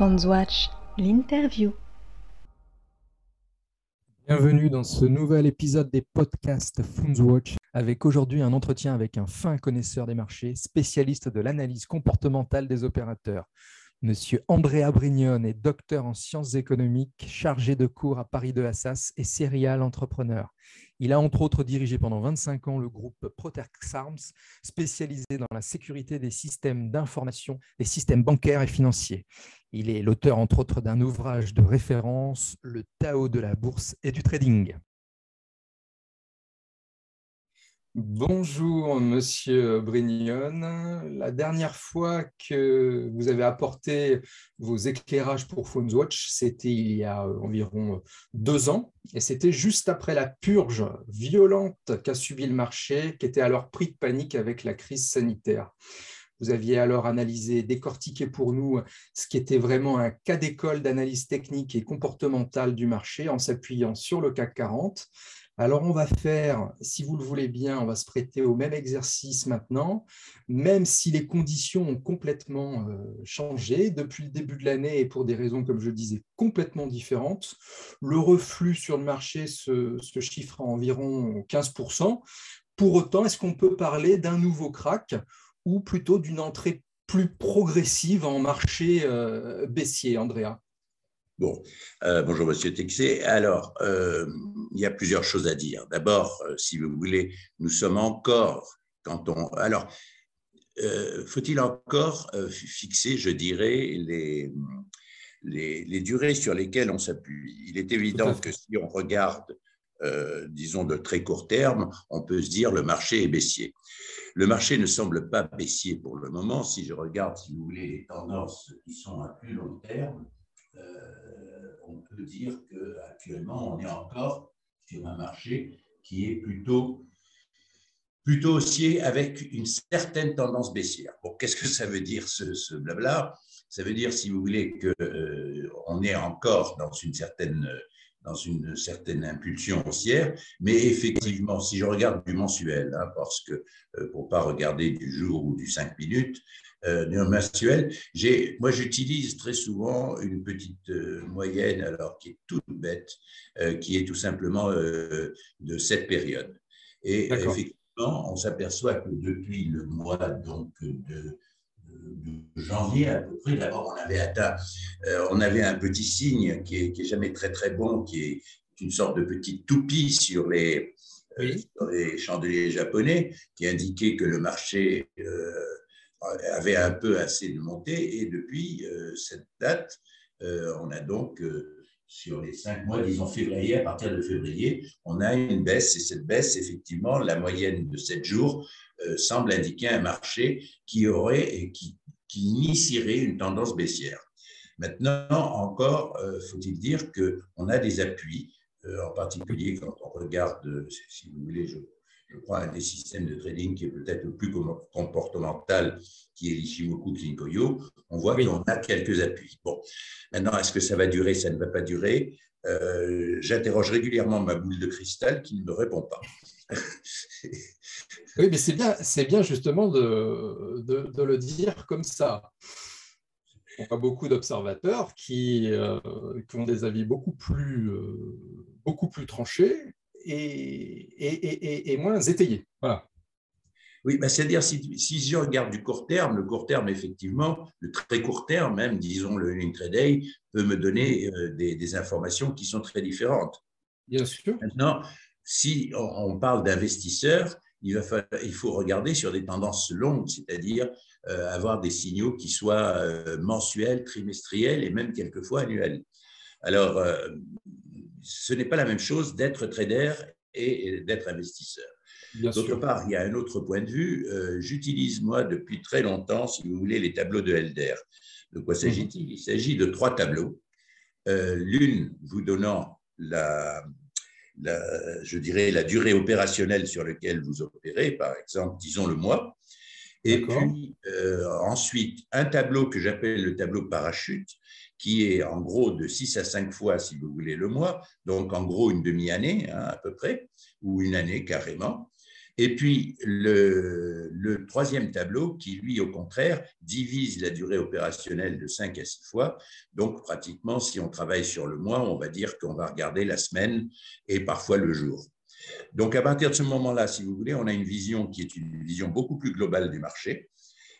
Fondswatch, l'interview. Bienvenue dans ce nouvel épisode des podcasts Fundswatch avec aujourd'hui un entretien avec un fin connaisseur des marchés, spécialiste de l'analyse comportementale des opérateurs. Monsieur Andrea Brignone est docteur en sciences économiques, chargé de cours à Paris de Assas et serial entrepreneur. Il a entre autres dirigé pendant 25 ans le groupe Protex Arms, spécialisé dans la sécurité des systèmes d'information, des systèmes bancaires et financiers. Il est l'auteur entre autres d'un ouvrage de référence, Le Tao de la bourse et du trading. Bonjour, monsieur Brignon. La dernière fois que vous avez apporté vos éclairages pour Watch, c'était il y a environ deux ans, et c'était juste après la purge violente qu'a subi le marché, qui était alors pris de panique avec la crise sanitaire. Vous aviez alors analysé, décortiqué pour nous ce qui était vraiment un cas d'école d'analyse technique et comportementale du marché en s'appuyant sur le CAC 40 alors, on va faire, si vous le voulez bien, on va se prêter au même exercice maintenant, même si les conditions ont complètement euh, changé depuis le début de l'année et pour des raisons, comme je disais, complètement différentes. Le reflux sur le marché se, chiffre à environ 15%. Pour autant, est-ce qu'on peut parler d'un nouveau crack ou plutôt d'une entrée plus progressive en marché euh, baissier, Andrea? Bon, euh, bonjour Monsieur Texé. Alors, euh, il y a plusieurs choses à dire. D'abord, euh, si vous voulez, nous sommes encore quand on. Alors, faut-il encore fixer, je dirais, les, les, les, durées sur lesquelles on s'appuie? Il est évident que si on regarde, disons, de très court terme, on peut se dire le marché est baissier. Le marché ne semble pas baissier pour le moment. Si je regarde, si vous voulez, les tendances qui sont à plus long terme, dire qu'actuellement, on est encore sur un marché qui est plutôt, plutôt haussier avec une certaine tendance baissière. Qu'est-ce que ça veut dire ce, blabla? Ça veut dire, si vous voulez, qu'on euh, est encore dans une certaine dans une certaine impulsion haussière, mais effectivement, si je regarde du mensuel, hein, parce que euh, pour pas regarder du jour ou du 5 minutes, euh, mensuel. Moi, j'utilise très souvent une petite euh, moyenne, alors qui est toute bête, euh, qui est tout simplement de cette période. Et effectivement, on s'aperçoit que depuis le mois donc, de, janvier à peu près, d'abord, on avait atteint, on avait un petit signe qui est, qui est, jamais très très bon, qui est une sorte de petite toupie sur les, sur les chandeliers japonais, qui indiquait que le marché avait un peu assez de montée. Et depuis euh, cette date, euh, on a donc euh, sur les cinq mois, disons février, à partir de février, on a une baisse et cette baisse, effectivement, la moyenne de sept jours semble indiquer un marché qui aurait et qui, initierait une tendance baissière. Maintenant, encore, faut-il dire qu'on a des appuis, en particulier quand on regarde, si vous voulez, je je crois, un des systèmes de trading qui est peut-être le plus comportemental, qui est l'Ishimoku Kinkoyo, on voit qu'on a quelques appuis. Bon, maintenant, est-ce que ça va durer, ça ne va pas durer? Euh, J'interroge régulièrement ma boule de cristal qui ne me répond pas. oui, mais c'est bien, c'est bien justement de, de, le dire comme ça. On a beaucoup d'observateurs qui, euh, qui, ont des avis beaucoup plus, euh, beaucoup plus tranchés et, moins étayé. Voilà. Oui, bah, c'est-à-dire, si, si, je regarde du court terme, le court terme, effectivement, le très court terme, même, disons, le intraday, peut me donner euh, des, informations qui sont très différentes. Bien sûr. Maintenant, si on, parle d'investisseurs, il, va il faut regarder sur des tendances longues, c'est-à-dire euh, avoir des signaux qui soient euh, mensuels, trimestriels et même quelquefois annuels. Alors, ce n'est pas la même chose d'être trader et d'être investisseur. D'autre part, il y a un autre point de vue. Euh, j'utilise, moi, depuis très longtemps, si vous voulez, les tableaux de Helder. De quoi s'agit-il? Mhm. Il s'agit de trois tableaux. Euh, l'une vous donnant la, je dirais, la durée opérationnelle sur laquelle vous opérez, par exemple, disons le mois. Et puis, euh, ensuite, un tableau que j'appelle le tableau parachute, qui est en gros de 6 à 5 fois, si vous voulez, le mois, donc en gros une demi-année hein, à peu près, ou une année carrément. Et puis le, troisième tableau qui, lui, au contraire, divise la durée opérationnelle de 5 à 6 fois. Donc, pratiquement, si on travaille sur le mois, on va dire qu'on va regarder la semaine et parfois le jour. Donc, à partir de ce moment-là, si vous voulez, on a une vision qui est une vision beaucoup plus globale du marché.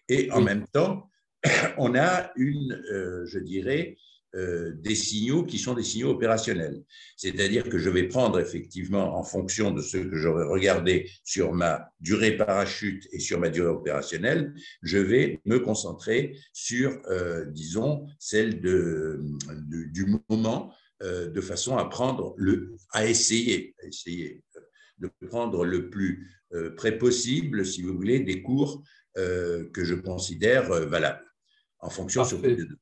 Et en même temps, on a une, euh, je dirais, euh, des signaux qui sont des signaux opérationnels. C'est-à-dire que je vais prendre effectivement en fonction de ce que j'aurais regardé sur ma durée parachute et sur ma durée opérationnelle, je vais me concentrer sur, euh, disons, celle du moment de façon à prendre le, à essayer, à essayer de prendre le plus près possible, si vous voulez, des cours que je considère valables en fonction les deux.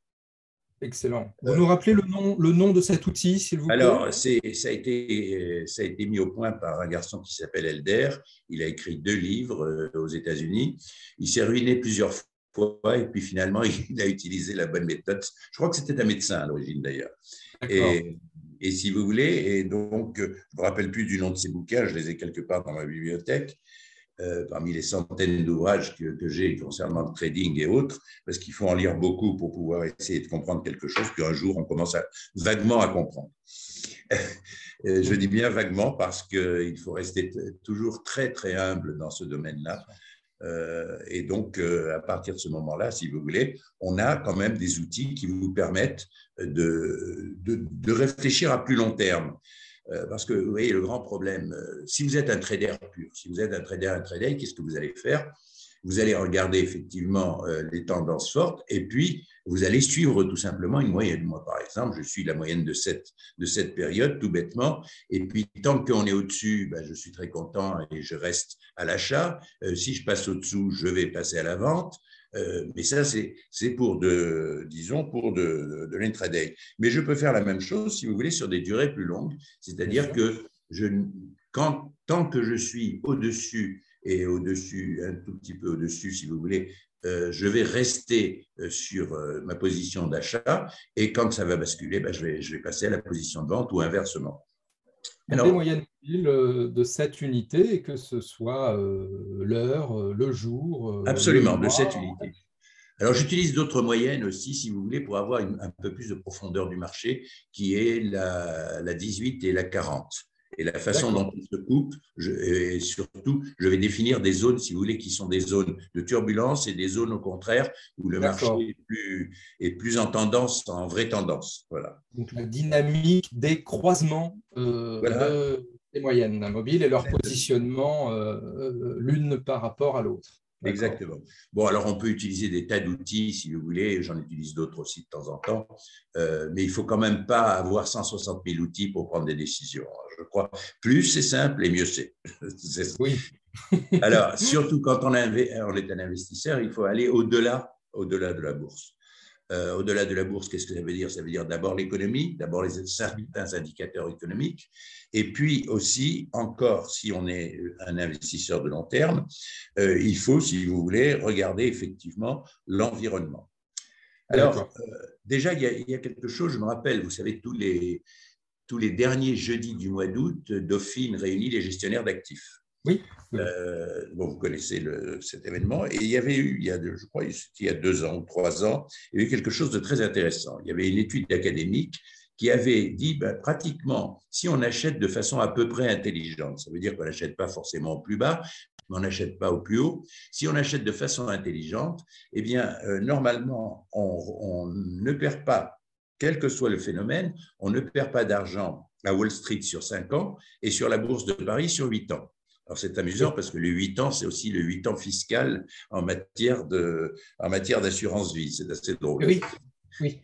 Excellent. Vous nous rappelez le nom, le nom de cet outil, s'il vous plaît? Alors, ça a, été, ça a été mis au point par un garçon qui s'appelle Elder. Il a écrit deux livres euh, aux États-Unis. Il s'est ruiné plusieurs fois et puis finalement, il a utilisé la bonne méthode. Je crois que c'était un médecin à l'origine d'ailleurs. Et, et, si vous voulez, et donc, je ne me rappelle plus du nom de ses bouquins, je les ai quelque part dans ma bibliothèque. Euh, parmi les centaines d'ouvrages que, j'ai concernant le trading et autres, parce qu'il faut en lire beaucoup pour pouvoir essayer de comprendre quelque chose qu'un jour on commence à, vaguement à comprendre. Je dis bien vaguement parce qu'il faut rester toujours très très humble dans ce domaine-là. Euh, et donc, euh, à partir de ce moment-là, si vous voulez, on a quand même des outils qui vous permettent de, de réfléchir à plus long terme. Euh, parce que vous voyez, le grand problème, euh, si vous êtes un trader pur, si vous êtes un trader, un trader, qu'est-ce que vous allez faire? Vous allez regarder effectivement euh, les tendances fortes et puis vous allez suivre tout simplement une moyenne. Moi, par exemple, je suis la moyenne de cette, de cette période, tout bêtement. Et puis, tant qu'on est au-dessus, ben, je suis très content et je reste à l'achat. si je passe au-dessous, je vais passer à la vente. Euh, mais ça, c'est pour de, disons, pour de, de, l'intraday. Mais je peux faire la même chose, si vous voulez, sur des durées plus longues. C'est-à-dire que je, quand, tant que je suis au-dessus et au-dessus, un tout petit peu au-dessus, si vous voulez, euh, je vais rester euh, sur ma position d'achat et quand ça va basculer, ben, je, vais, je vais passer à la position de vente ou inversement. Alors, des moyennes de 7 unités, et que ce soit euh, l'heure, euh, le jour. Euh, absolument, de 7 unités. Alors, j'utilise d'autres moyennes aussi, si vous voulez, pour avoir un peu plus de profondeur du marché, qui est la, la 18 et la 40 et la façon dont il se coupe. et surtout, je vais définir des zones, si vous voulez, qui sont des zones de turbulence et des zones, au contraire, où le marché est plus, est plus, en tendance, en vraie tendance. Voilà. Donc, la dynamique des croisements euh, des moyennes mobiles et leur positionnement euh, euh, l'une par rapport à l'autre. Exactement. Bon, alors on peut utiliser des tas d'outils si vous voulez, j'en utilise d'autres aussi de temps en temps, euh, mais il faut quand même pas avoir 160 000 outils pour prendre des décisions. Je crois. Plus c'est simple et mieux c'est. oui. alors, surtout quand on, on, est un investisseur, il faut aller au-delà au-delà de la bourse. Euh, au-delà de la bourse, qu'est-ce que ça veut dire? Ça veut dire d'abord l'économie, d'abord les certains indicateurs économiques, et puis aussi, encore, si on est un investisseur de long terme, euh, il faut, si vous voulez, regarder effectivement l'environnement. Alors, euh, déjà, il y, a, il y, a, quelque chose, je me rappelle, vous savez, tous les, tous les derniers jeudis du mois d'août, Dauphine réunit les gestionnaires d'actifs. Oui. Euh, bon, vous connaissez cet événement. Et il y avait eu, il y a, je crois, il y a deux ans ou trois ans, il y a eu quelque chose de très intéressant. Il y avait une étude académique qui avait dit ben, pratiquement, si on achète de façon à peu près intelligente, ça veut dire qu'on n'achète pas forcément au plus bas, mais on n'achète pas au plus haut. Si on achète de façon intelligente, eh bien, euh, normalement, on, ne perd pas, quel que soit le phénomène, on ne perd pas d'argent à Wall Street sur 5 ans et sur la bourse de Paris sur 8 ans. Alors c'est amusant parce que le 8 ans, c'est aussi le 8 ans fiscal en matière, de, en matière d'assurance vie. C'est assez drôle. Oui, oui.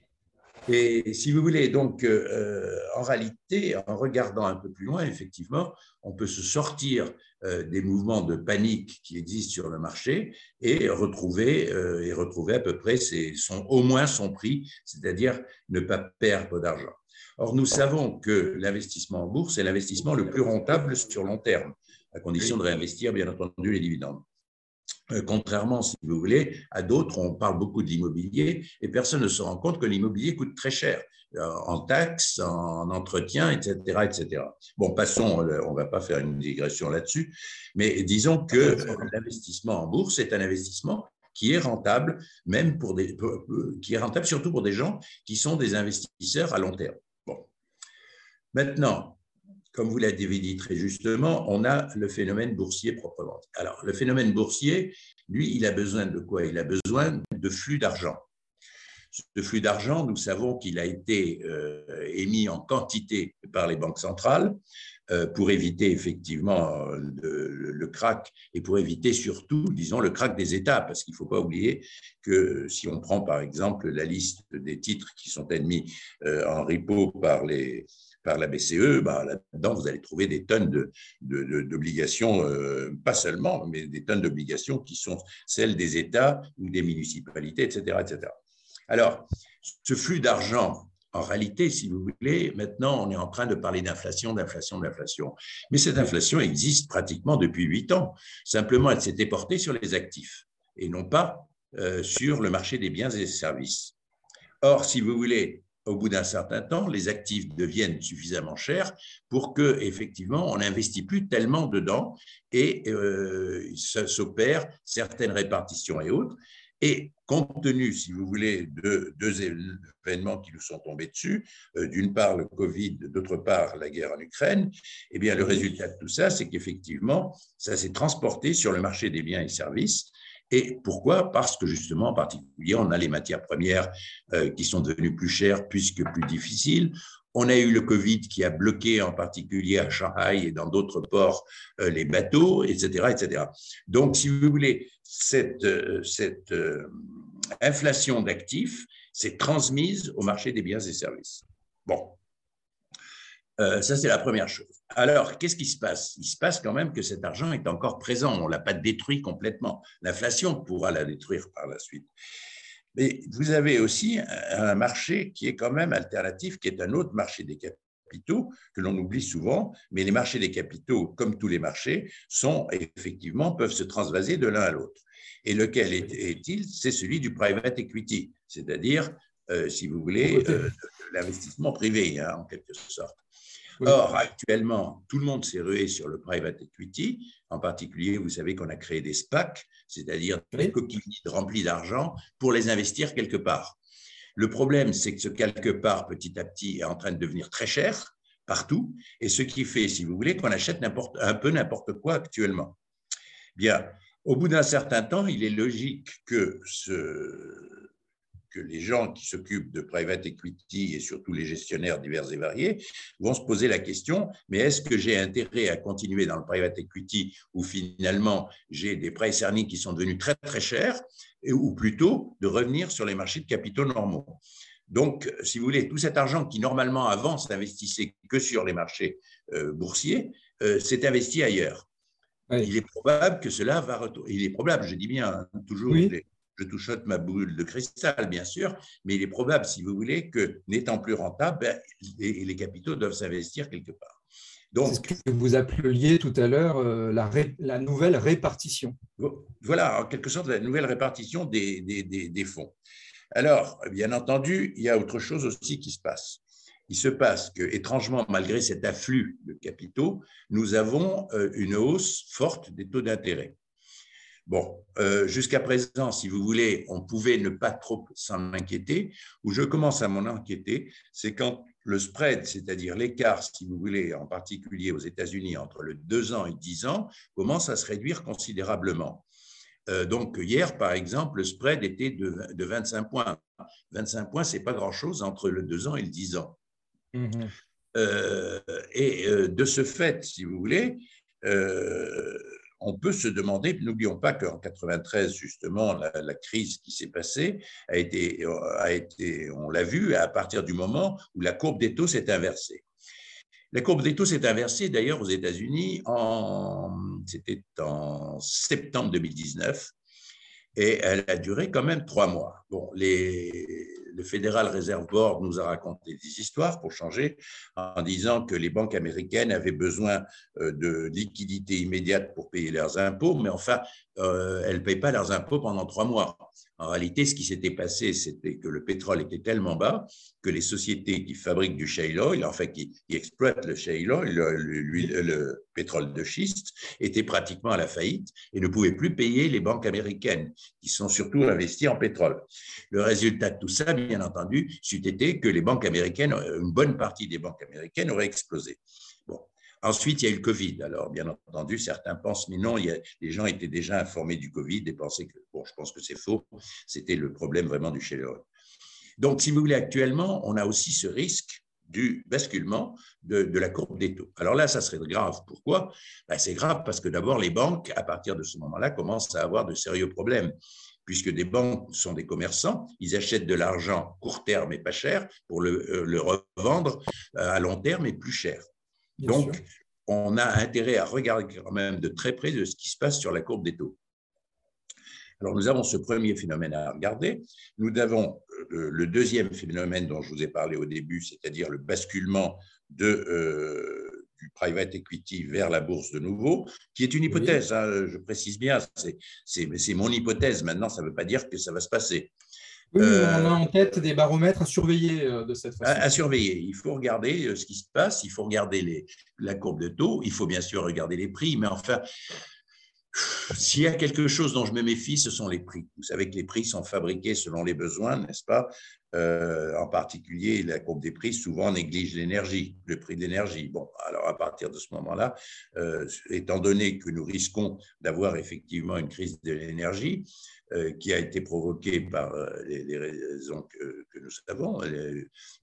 Et si vous voulez, donc, euh, en réalité, en regardant un peu plus loin, effectivement, on peut se sortir euh, des mouvements de panique qui existent sur le marché et retrouver, euh, et retrouver à peu près son, au moins son prix, c'est-à-dire ne pas perdre d'argent. Or, nous savons que l'investissement en bourse est l'investissement le plus rentable sur long terme à condition de réinvestir, bien entendu, les dividendes. euh, contrairement, si vous voulez, à d'autres, on parle beaucoup de l'immobilier et personne ne se rend compte que l'immobilier coûte très cher euh, en taxes, en entretien, etc., etc. Bon, passons, euh, on ne va pas faire une digression là-dessus, mais disons que l'investissement en bourse est un investissement qui est rentable, même pour des, qui est rentable surtout pour des gens qui sont des investisseurs à long terme. Bon. Maintenant, comme vous l'avez dit très justement, on a le phénomène boursier proprement. Alors, le phénomène boursier, lui, il a besoin de quoi? Il a besoin de flux d'argent. Ce flux d'argent, nous savons qu'il a été euh, émis en quantité par les banques centrales euh, pour éviter effectivement le, le, crack et pour éviter surtout, disons, le crack des États, parce qu'il ne faut pas oublier que si on prend par exemple la liste des titres qui sont admis euh, en repo par les, par la BCE, bah, là-dedans, vous allez trouver des tonnes d'obligations, de, euh, pas seulement, mais des tonnes d'obligations qui sont celles des États ou des municipalités, etc. etc. Alors, ce flux d'argent, en réalité, si vous voulez, maintenant, on est en train de parler d'inflation, d'inflation, d'inflation. Mais cette inflation existe pratiquement depuis huit ans. Simplement, elle s'était portée sur les actifs et non pas euh, sur le marché des biens et des services. Or, si vous voulez, au bout d'un certain temps, les actifs deviennent suffisamment chers pour que, effectivement, on n'investit plus tellement dedans et euh, s'opère certaines répartitions et autres. Et compte tenu, si vous voulez, de deux événements qui nous sont tombés dessus, euh, d'une part le Covid, d'autre part la guerre en Ukraine, eh bien le résultat de tout ça, c'est qu'effectivement, ça s'est transporté sur le marché des biens et services et pourquoi? Parce que justement, en particulier, on a les matières premières euh, qui sont devenues plus chères puisque plus difficiles. On a eu le Covid qui a bloqué en particulier à Shanghai et dans d'autres ports euh, les bateaux, etc., etc. Donc, si vous voulez, cette, euh, cette inflation d'actifs s'est transmise au marché des biens et services. Bon, ça c'est la première chose. Alors, qu'est-ce qui se passe? Il se passe quand même que cet argent est encore présent. On ne l'a pas détruit complètement. L'inflation pourra la détruire par la suite. Mais vous avez aussi un marché qui est quand même alternatif, qui est un autre marché des capitaux que l'on oublie souvent. Mais les marchés des capitaux, comme tous les marchés, sont effectivement peuvent se transvaser de l'un à l'autre. Et lequel est-il? C'est celui du private equity, c'est-à-dire, euh, si vous voulez, euh, l'investissement privé, hein, en quelque sorte. Or, actuellement, tout le monde s'est rué sur le private equity. En particulier, vous savez qu'on a créé des SPAC, c'est-à-dire des coquilles remplies d'argent pour les investir quelque part. Le problème, c'est que ce quelque part, petit à petit, est en train de devenir très cher partout, et ce qui fait, si vous voulez, qu'on achète un peu n'importe quoi actuellement. Bien, au bout d'un certain temps, il est logique que ce, que les gens qui s'occupent de private equity et surtout les gestionnaires divers et variés vont se poser la question, mais est-ce que j'ai intérêt à continuer dans le private equity où finalement j'ai des prêts cernis qui sont devenus très très chers, ou plutôt de revenir sur les marchés de capitaux normaux? Donc, si vous voulez, tout cet argent qui normalement avant s'investissait que sur les marchés euh, boursiers euh, s'est investi ailleurs. Il est probable que cela va retourner. Il est probable, je dis bien, hein, toujours je touchote ma boule de cristal, bien sûr, mais il est probable, si vous voulez, que n'étant plus rentable, ben, les, capitaux doivent s'investir quelque part. Donc, ce que vous appeliez tout à l'heure euh, la, la, nouvelle répartition. Voilà, en quelque sorte, la nouvelle répartition des, des, des, fonds. Alors, bien entendu, il y a autre chose aussi qui se passe. Il se passe que, étrangement, malgré cet afflux de capitaux, nous avons euh, une hausse forte des taux d'intérêt. Bon, euh, jusqu'à présent, si vous voulez, on pouvait ne pas trop s'en inquiéter. Où je commence à m'en inquiéter, c'est quand le spread, c'est-à-dire l'écart, si vous voulez, en particulier aux États-Unis, entre le 2 ans et 10 ans, commence à se réduire considérablement. Euh, donc, hier, par exemple, le spread était de, 25 points. 25 points, ce n'est pas grand-chose entre le 2 ans et le 10 ans. Mmh euh, et de ce fait, si vous voulez, on peut se demander, n'oublions pas qu'en 93, justement, la, crise qui s'est passée a été, a été on l'a vu, à partir du moment où la courbe des taux s'est inversée. La courbe des taux s'est inversée d'ailleurs aux États-Unis, c'était en septembre 2019, et elle a duré quand même trois mois. Bon, le Federal Reserve Board nous a raconté des histoires pour changer en disant que les banques américaines avaient besoin euh, de liquidités immédiates pour payer leurs impôts, mais enfin, euh, elles ne payent pas leurs impôts pendant trois mois. En réalité, ce qui s'était passé, c'était que le pétrole était tellement bas que les sociétés qui fabriquent du shale oil, enfin qui, exploitent le shale oil, le, pétrole de schiste, étaient pratiquement à la faillite et ne pouvaient plus payer les banques américaines, qui sont surtout investies en pétrole. Le résultat de tout ça, bien entendu, c'eût été que les banques américaines, une bonne partie des banques américaines auraient explosé. Ensuite, il y a eu le Covid. Alors, bien entendu, certains pensent, mais non, il les gens étaient déjà informés du Covid et pensaient que, bon, je pense que c'est faux, c'était le problème vraiment du shale Donc, si vous voulez, actuellement, on a aussi ce risque du basculement de, la courbe des taux. Alors là, ça serait grave. Pourquoi? Ben, C'est grave parce que d'abord, les banques, à partir de ce moment-là, commencent à avoir de sérieux problèmes puisque des banques sont des commerçants, ils achètent de l'argent court terme et pas cher pour le, euh, revendre euh, à long terme et plus cher. Donc, on a intérêt à regarder quand même de très près de ce qui se passe sur la courbe des taux. Alors, nous avons ce premier phénomène à regarder. Nous avons euh, le deuxième phénomène dont je vous ai parlé au début, c'est-à-dire le basculement de, euh, du private equity vers la bourse de nouveau, qui est une hypothèse, hein, je précise bien, c'est mon hypothèse. Maintenant, ça ne veut pas dire que ça va se passer. Oui, on a euh, en tête des baromètres à surveiller euh, de cette façon. À, surveiller. Il faut regarder euh, ce qui se passe, il faut regarder les, la courbe de taux, il faut bien sûr regarder les prix, mais enfin, s'il y a quelque chose dont je me méfie, ce sont les prix. Vous savez que les prix sont fabriqués selon les besoins, n'est-ce pas? En particulier, la courbe des prix souvent néglige l'énergie, le prix de l'énergie. Bon, alors à partir de ce moment-là, étant donné que nous risquons d'avoir effectivement une crise de l'énergie, euh, qui a été provoqué par euh, les, raisons que, nous savons.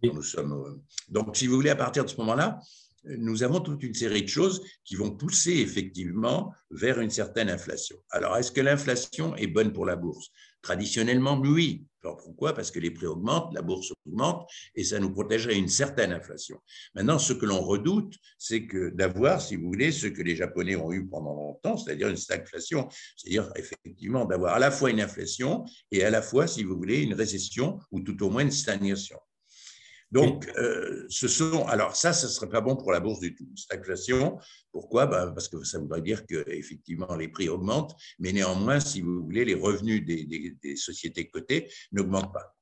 nous sommes, donc, si vous voulez, à partir de ce moment-là, nous avons toute une série de choses qui vont pousser effectivement vers une certaine inflation. Alors, est-ce que l'inflation est bonne pour la bourse? Traditionnellement, oui. pourquoi? Parce que les prix augmentent, la bourse augmente, et ça nous protégerait une certaine inflation. Maintenant, ce que l'on redoute, c'est que d'avoir, si vous voulez, ce que les Japonais ont eu pendant longtemps, c'est-à-dire une stagflation, c'est-à-dire effectivement d'avoir à la fois une inflation et à la fois, si vous voulez, une récession ou tout au moins une stagnation. Donc, euh, ce sont. Alors, ça, ce ne serait pas bon pour la bourse du tout. Stagflation, pourquoi? Ben, Parce que ça voudrait dire qu'effectivement, les prix augmentent, mais néanmoins, si vous voulez, les revenus des, sociétés cotées n'augmentent pas.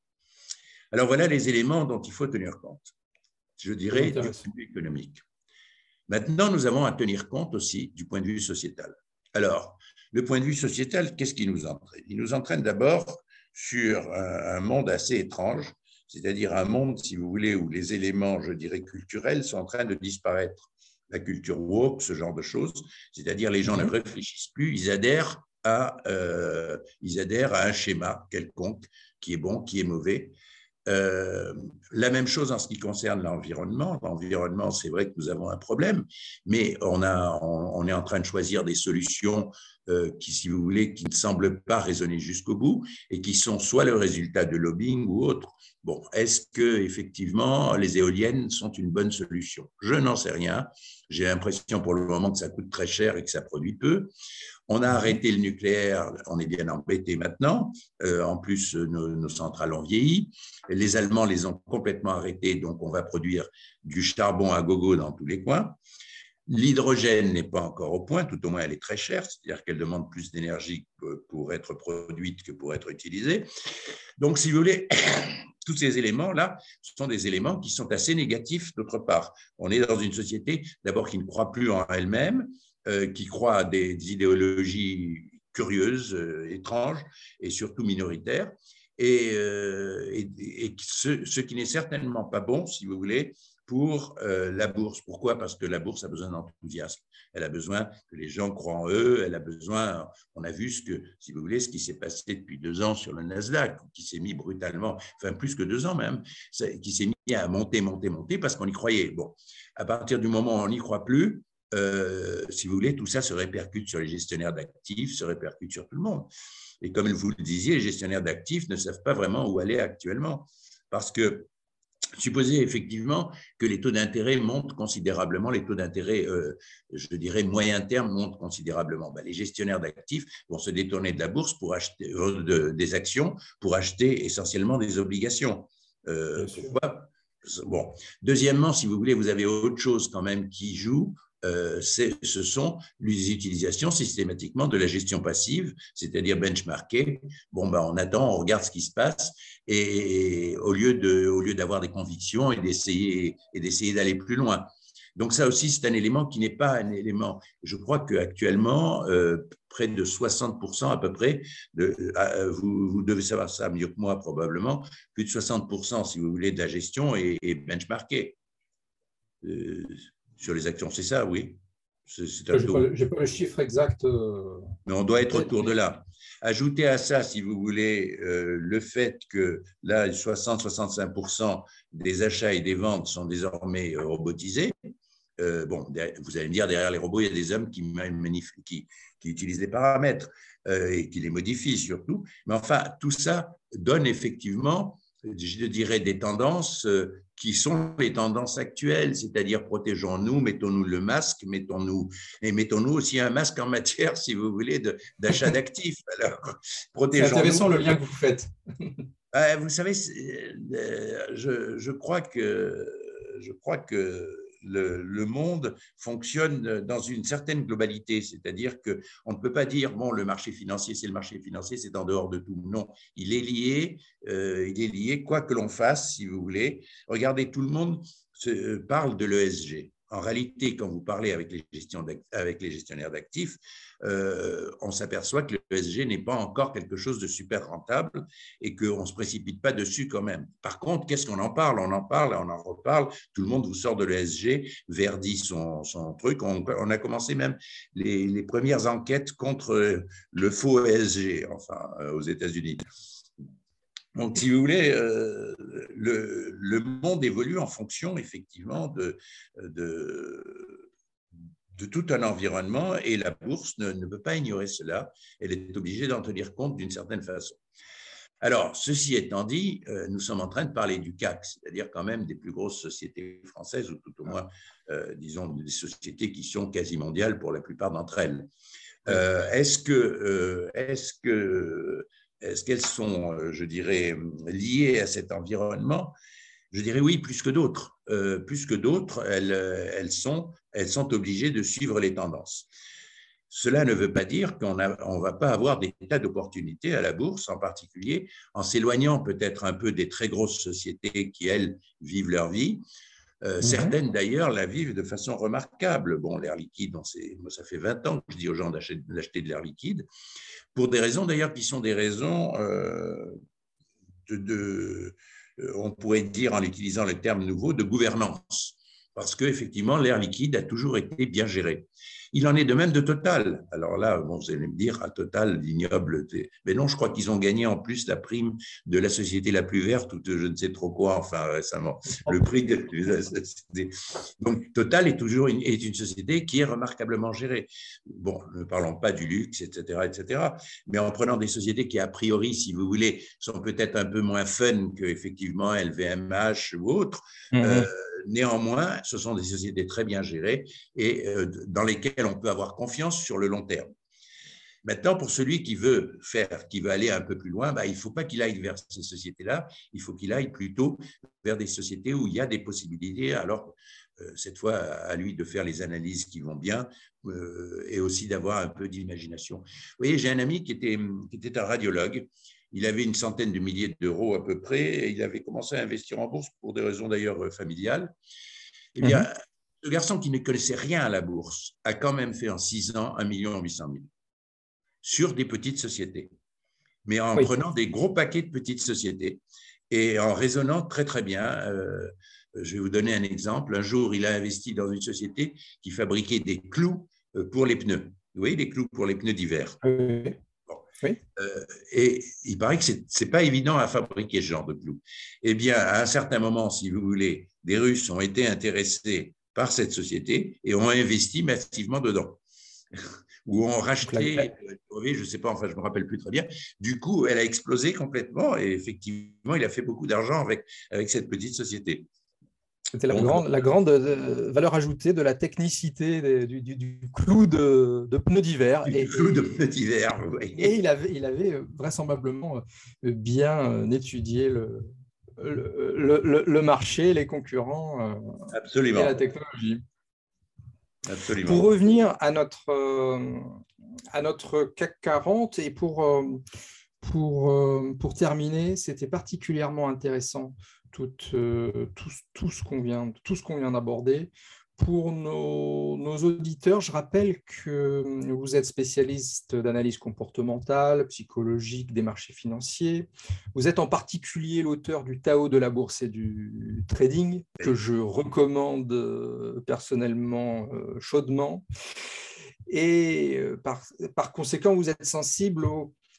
Alors, voilà les éléments dont il faut tenir compte, je dirais, du point de vue économique. Maintenant, nous avons à tenir compte aussi du point de vue sociétal. Alors, le point de vue sociétal, qu'est-ce qui nous entraîne? Il nous entraîne d'abord sur un monde assez étrange c'est-à-dire un monde, si vous voulez, où les éléments, je dirais, culturels sont en train de disparaître. La culture woke, ce genre de choses, c'est-à-dire les gens ne mhm. réfléchissent plus, ils adhèrent à, euh, ils adhèrent à un schéma quelconque qui est bon, qui est mauvais. Euh, la même chose en ce qui concerne l'environnement. L'environnement, c'est vrai que nous avons un problème, mais on, a, on, est en train de choisir des solutions euh, qui, si vous voulez, qui ne semblent pas raisonner jusqu'au bout et qui sont soit le résultat de lobbying ou autre. Bon, est-ce que effectivement les éoliennes sont une bonne solution? Je n'en sais rien. J'ai l'impression pour le moment que ça coûte très cher et que ça produit peu. On a arrêté le nucléaire, on est bien embêté maintenant. Euh, en plus, nos, centrales ont vieilli. Les Allemands les ont complètement arrêtés, donc on va produire du charbon à gogo dans tous les coins. L'hydrogène n'est pas encore au point, tout au moins elle est très chère, c'est-à-dire qu'elle demande plus d'énergie pour être produite que pour être utilisée. Donc, si vous voulez, tous ces éléments-là sont des éléments qui sont assez négatifs d'autre part. On est dans une société d'abord qui ne croit plus en elle-même, euh, qui croit à des idéologies curieuses, euh, étranges et surtout minoritaires, et, euh, ce, qui n'est certainement pas bon, si vous voulez, pour euh, la bourse. Pourquoi? Parce que la bourse a besoin d'enthousiasme. Elle a besoin que les gens croient en eux. Elle a besoin. On a vu ce que, si vous voulez, ce qui s'est passé depuis deux ans sur le Nasdaq, qui s'est mis brutalement, enfin plus que deux ans même, qui s'est mis à monter, monter, monter parce qu'on y croyait. Bon, à partir du moment où on n'y croit plus, euh, si vous voulez, tout ça se répercute sur les gestionnaires d'actifs, se répercute sur tout le monde. Et comme vous le disiez, les gestionnaires d'actifs ne savent pas vraiment où aller actuellement. Parce que supposer effectivement que les taux d'intérêt montent considérablement, les taux d'intérêt, euh, je dirais, moyen terme montent considérablement. Ben, les gestionnaires d'actifs vont se détourner de la bourse pour acheter euh, des actions pour acheter essentiellement des obligations. pourquoi? Bon. Deuxièmement, si vous voulez, vous avez autre chose quand même qui joue. Euh, ce sont les utilisations systématiquement de la gestion passive, c'est-à-dire benchmarker. Bon, ben, on attend, on regarde ce qui se passe, et au lieu au lieu d'avoir des convictions et d'essayer et d'essayer d'aller plus loin. Donc ça aussi, c'est un élément qui n'est pas un élément. Je crois qu'actuellement, euh, près de 60% à peu près, de, euh, vous, devez savoir ça mieux que moi probablement, plus de 60% si vous voulez de la gestion est, est benchmarké euh, sur les actions. C'est ça, oui. Je n'ai pas, le chiffre exact. Mais on doit être autour de là. Ajoutez à ça, si vous voulez, le fait que là, 60-65% des achats et des ventes sont désormais robotisés. Euh, bon, vous allez me dire, derrière les robots, il y a des hommes qui, qui, qui utilisent les paramètres euh, et qui les modifient surtout. Mais enfin, tout ça donne effectivement, je dirais, des tendances euh, qui sont les tendances actuelles, c'est-à-dire protégeons-nous, mettons-nous le masque, mettons-nous et mettons-nous aussi un masque en matière, si vous voulez, d'achat d'actifs. Alors, protégeons C'est intéressant le lien que vous faites. vous savez, je, je, crois que je crois que le, monde fonctionne dans une certaine globalité, c'est-à-dire qu'on ne peut pas dire, bon, le marché financier, c'est le marché financier, c'est en dehors de tout. Non, il est lié, euh, il est lié, quoi que l'on fasse, si vous voulez. Regardez, tout le monde se, parle de l'ESG. En réalité, quand vous parlez avec les, les gestionnaires d'actifs, euh, on s'aperçoit que le ESG n'est pas encore quelque chose de super rentable et qu'on ne se précipite pas dessus quand même. Par contre, qu'est-ce qu'on en parle? On en parle, on en reparle, tout le monde vous sort de l'ESG, Verdi son, truc. On, a commencé même les, premières enquêtes contre le faux ESG, enfin, euh, aux États-Unis. Donc, si vous voulez, euh, le, monde évolue en fonction effectivement de, tout un environnement et la bourse ne, peut pas ignorer cela. Elle est obligée d'en tenir compte d'une certaine façon. Alors, ceci étant dit, euh, nous sommes en train de parler du CAC, c'est-à-dire quand même des plus grosses sociétés françaises, ou tout au moins, euh, disons, des sociétés qui sont quasi mondiales pour la plupart d'entre elles. Est-ce que, est-ce que, est-ce qu'elles sont, je dirais, liées à cet environnement? Je dirais oui, plus que d'autres. Euh, plus que d'autres, elles, elles, sont, elles sont obligées de suivre les tendances. Cela ne veut pas dire qu'on ne va pas avoir des tas d'opportunités à la bourse, en particulier en s'éloignant peut-être un peu des très grosses sociétés qui, elles, vivent leur vie. Euh. Certaines, d'ailleurs, la vivent de façon remarquable. Bon, l'air liquide, moi, ça fait 20 ans que je dis aux gens d'acheter de l'air liquide, pour des raisons, d'ailleurs, qui sont des raisons euh, de euh, on pourrait dire, en utilisant le terme nouveau, de gouvernance, parce qu'effectivement, l'air liquide a toujours été bien géré. Il en est de même de Total. Alors là, vous allez me dire, à Total, l'ignoble. Mais non, je crois qu'ils ont gagné en plus la prime de la société la plus verte ou de je ne sais trop quoi, enfin récemment. Le prix de. Donc Total est toujours une, est une société qui est remarquablement gérée. Bon, ne parlons pas du luxe, etc., etc. Mais en prenant des sociétés qui, a priori, si vous voulez, sont peut-être un peu moins fun que effectivement LVMH ou autres. Mm-hmm. Euh, néanmoins, ce sont des sociétés très bien gérées et euh, dans lesquelles on peut avoir confiance sur le long terme. Maintenant, pour celui qui veut faire, qui veut aller un peu plus loin, bah, il ne faut pas qu'il aille vers ces sociétés-là, il faut qu'il aille plutôt vers des sociétés où il y a des possibilités. Alors, euh, cette fois, à lui de faire les analyses qui vont bien euh, et aussi d'avoir un peu d'imagination. Vous voyez, j'ai un ami qui était, qui était un radiologue il avait une centaine de milliers d'euros à peu près et il avait commencé à investir en bourse pour des raisons d'ailleurs euh, familiales. Eh bien, mhm. Ce garçon qui ne connaissait rien à la bourse a quand même fait en six ans 1 800 000 sur des petites sociétés, mais en prenant des gros paquets de petites sociétés et en raisonnant très très bien. Euh, je vais vous donner un exemple. Un jour, il a investi dans une société qui fabriquait des clous euh, pour les pneus. Vous voyez, les clous pour les pneus d'hiver. Euh, et il paraît que ce n'est pas évident à fabriquer ce genre de clous. Eh bien, à un certain moment, si vous voulez, des Russes ont été intéressés par cette société et ont investi massivement dedans. Ou ont racheté, euh, je ne sais pas, enfin, je ne me rappelle plus très bien. Du coup, elle a explosé complètement et effectivement, il a fait beaucoup d'argent avec, avec cette petite société. C'était la, grande, la grande euh, valeur ajoutée de la technicité du, clou de, de pneus d'hiver. Clou de pneus d'hiver, Et il avait, il avait vraisemblablement euh, bien euh, étudié le, le, marché, les concurrents euh, Absolument. et la technologie. Absolument. Pour revenir à notre, euh, à notre CAC 40 et pour, euh, pour, pour terminer, c'était particulièrement intéressant tout, tout, tout ce qu'on vient, vient d'aborder. Pour nos, auditeurs, je rappelle que vous êtes spécialiste d'analyse comportementale, psychologique des marchés financiers. Vous êtes en particulier l'auteur du Tao de la bourse et du trading, que je recommande euh, personnellement euh, chaudement. Et euh, par, par, conséquent, vous êtes sensible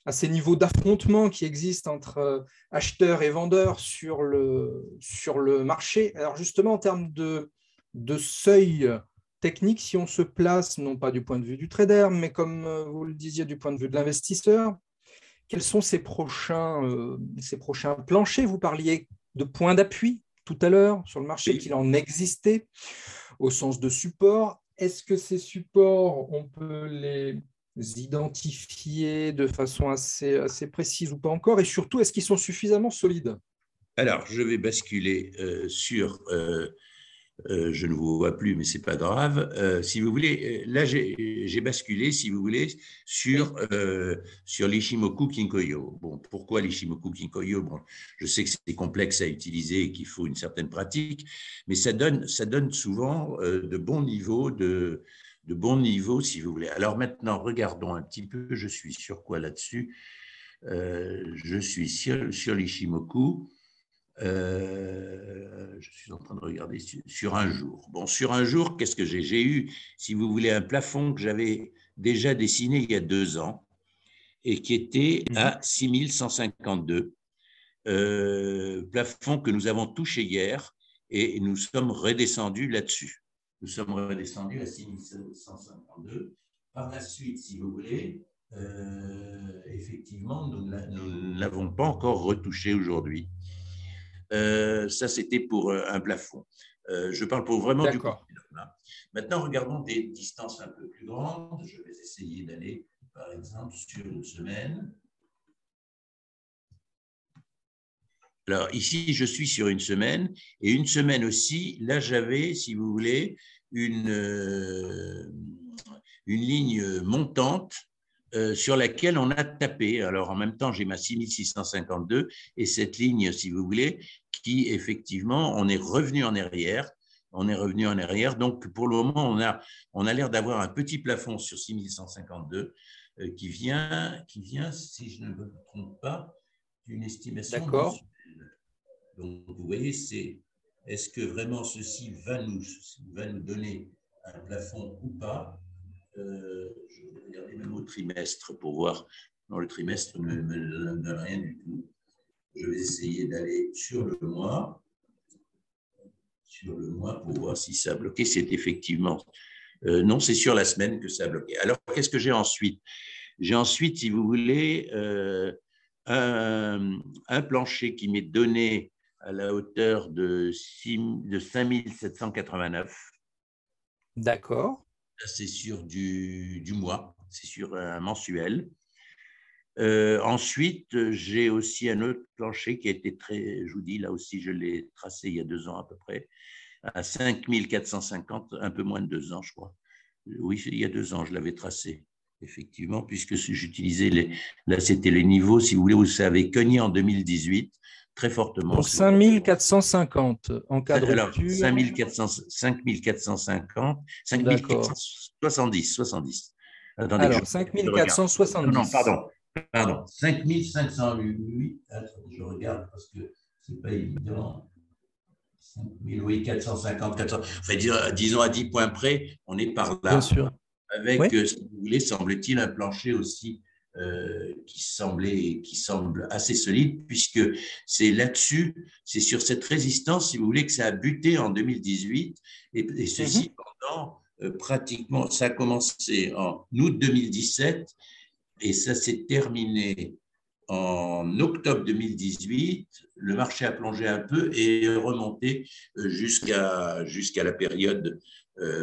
à ces niveaux d'affrontement qui existent entre acheteurs et vendeurs sur le, sur le marché. Alors justement, en termes de de seuil technique si on se place, non pas du point de vue du trader, mais comme euh, vous le disiez, du point de vue de l'investisseur. Quels sont ces prochains, euh, ces prochains planchers? Vous parliez de points d'appui tout à l'heure sur le marché, qu'il en existait au sens de support. Est-ce que ces supports, on peut les identifier de façon assez, assez précise ou pas encore? Et surtout, est-ce qu'ils sont suffisamment solides? Alors, je vais basculer euh, sur euh, je ne vous vois plus, mais c'est pas grave. Euh, si vous voulez, euh, là j'ai basculé, si vous voulez, sur sur l'Ishimoku Kinkoyo. Bon, pourquoi l'Ishimoku Kinkoyo? Bon, je sais que c'est complexe à utiliser et qu'il faut une certaine pratique, mais ça donne ça donne souvent de bons niveaux de de bons niveaux, si vous voulez. Alors maintenant, regardons un petit peu. Je suis sur quoi là-dessus? Je suis sur, sur l'Ishimoku. Euh, je suis en train de regarder sur, un jour. Bon, sur un jour, qu'est-ce que j'ai? J'ai eu, si vous voulez, un plafond que j'avais déjà dessiné il y a deux ans et qui était mhm. à 6152. Euh, plafond que nous avons touché hier et nous sommes redescendus là-dessus. Nous sommes redescendus à 6152. Par la suite, si vous voulez, euh, effectivement, nous ne l'avons pas encore retouché aujourd'hui. Euh, ça, c'était pour euh, un plafond. Euh, je parle pour vraiment du Maintenant, regardons des distances un peu plus grandes. Je vais essayer d'aller, par exemple, sur une semaine. Alors ici, je suis sur une semaine et une semaine aussi, là j'avais, si vous voulez, une, une ligne montante euh, sur laquelle on a tapé. Alors en même temps, j'ai ma 6652 et cette ligne, si vous voulez, qui effectivement, on est revenu en arrière. On est revenu en arrière. Donc pour le moment, on a, on a l'air d'avoir un petit plafond sur 6152 euh, qui, vient, qui vient, si je ne me trompe pas, d'une estimation. D'accord. Donc vous voyez, c'est est-ce que vraiment ceci va nous, va nous donner un plafond ou pas? Euh, je regarder même au trimestre pour voir. Non, le trimestre ne me donne rien du tout. Je vais essayer d'aller sur le mois, sur le mois pour voir si ça a bloqué. C'est effectivement. Euh, non, c'est sur la semaine que ça a bloqué. Alors, qu'est-ce que j'ai ensuite? J'ai ensuite, si vous voulez, euh, un, un, plancher qui m'est donné à la hauteur de, 6, de 5789. D'accord c'est sur du, mois, c'est sur un mensuel. Euh, ensuite, j'ai aussi un autre plancher qui a été très, je vous dis, là aussi, je l'ai tracé il y a deux ans à peu près, à 5450, un peu moins de deux ans, je crois. Oui, il y a deux ans, je l'avais tracé, effectivement, puisque j'utilisais les. Là, c'était les niveaux, si vous voulez, ça avait cogné en 2070 très fortement. Pour 5450 en cas de Alors, 5450, 5470, 70. Attendez, Alors, 5470. Non, pardon, pardon, 5508. Attendez, je regarde parce que c'est pas évident. 5000, oui, 450, 400. Enfin, disons à 10 points près, on est par là. Bien sûr. Avec, euh, si vous voulez, semble-t-il, un plancher aussi euh, qui, semblait, qui semble assez solide, puisque c'est là-dessus, c'est sur cette résistance, si vous voulez, que ça a buté en 2018, et, ceci mhm. pendant euh, pratiquement, ça a commencé en août 2017, et ça s'est terminé en octobre 2018, le marché a plongé un peu et est remonté euh, jusqu'à jusqu'à la période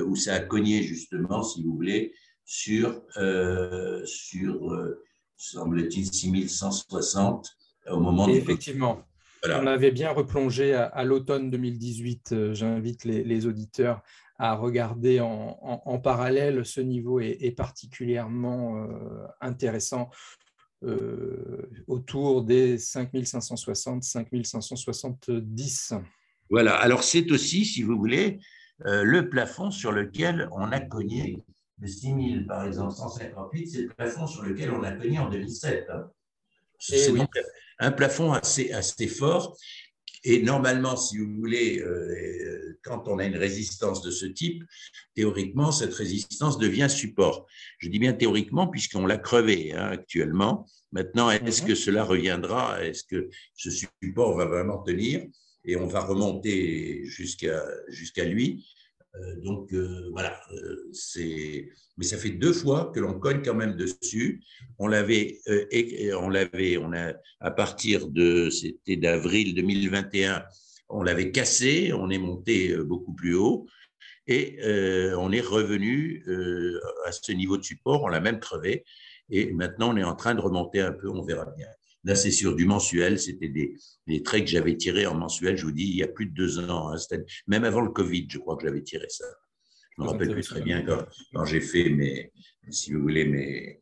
où ça a cogné justement, si vous voulez, sur, euh, sur euh, semble-t-il, 6160 au moment Effectivement. on avait bien replongé à, l'automne 2018. J'invite les, auditeurs à regarder en, parallèle. Ce niveau est, particulièrement intéressant. autour des 5560, 5570. Voilà, alors c'est aussi, si vous voulez, euh, le plafond sur lequel on a cogné, le 6000 par exemple, 158, c'est le plafond sur lequel on a cogné en 2007. Hein. C'est eh un plafond assez, assez fort. Et normalement, si vous voulez, euh, quand on a une résistance de ce type, théoriquement, cette résistance devient support. Je dis bien théoriquement, puisqu'on l'a crevé hein, actuellement. Maintenant, est-ce mhm. que cela reviendra? Est-ce que ce support va vraiment tenir? Et on va remonter jusqu'à jusqu'à lui. Euh, donc euh, voilà, euh, c'est. Mais ça fait deux fois que l'on cogne quand même dessus. On l'avait, on l'avait, on a à partir de, c'était d'avril 2021, on l'avait cassé, on est monté beaucoup plus haut et on est revenu à ce niveau de support, on l'a même crevé et maintenant on est en train de remonter un peu, on verra bien. Là, c'est sur du mensuel. C'était des, des, traits que j'avais tirés en mensuel, je vous dis, il y a plus de deux ans. Hein, même avant le Covid, je crois que j'avais tiré ça. Je me rappelle plus très bien quand, j'ai fait mes, si vous voulez, mes,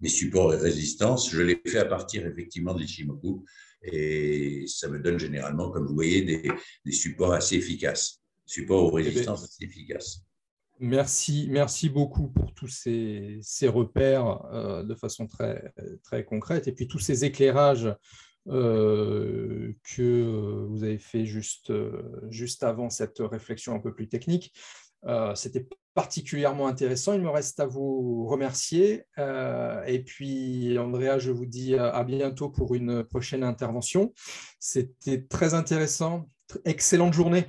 mes supports et résistances. Je l'ai fait à partir effectivement de l'Ishimoku. Et ça me donne généralement, comme vous voyez, des, des supports assez efficaces. Supports aux eh ben, résistances assez efficaces. Merci, merci beaucoup pour tous ces, repères euh, de façon très, très concrète et puis tous ces éclairages euh, que vous avez fait juste, juste avant cette réflexion un peu plus technique. Euh, c'était particulièrement intéressant. Il me reste à vous remercier. et puis, Andrea, je vous dis à bientôt pour une prochaine intervention. C'était très intéressant. Excellente journée.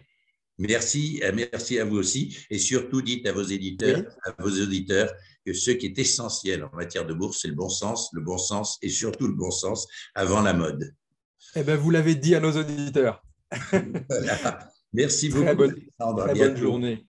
Merci, euh, merci à vous aussi. Et surtout, dites à vos éditeurs, à vos auditeurs, que ce qui est essentiel en matière de bourse, c'est le bon sens, le bon sens et surtout le bon sens avant la mode. Eh bien, vous l'avez dit à nos auditeurs. Merci beaucoup. Très bonne, très bonne journée.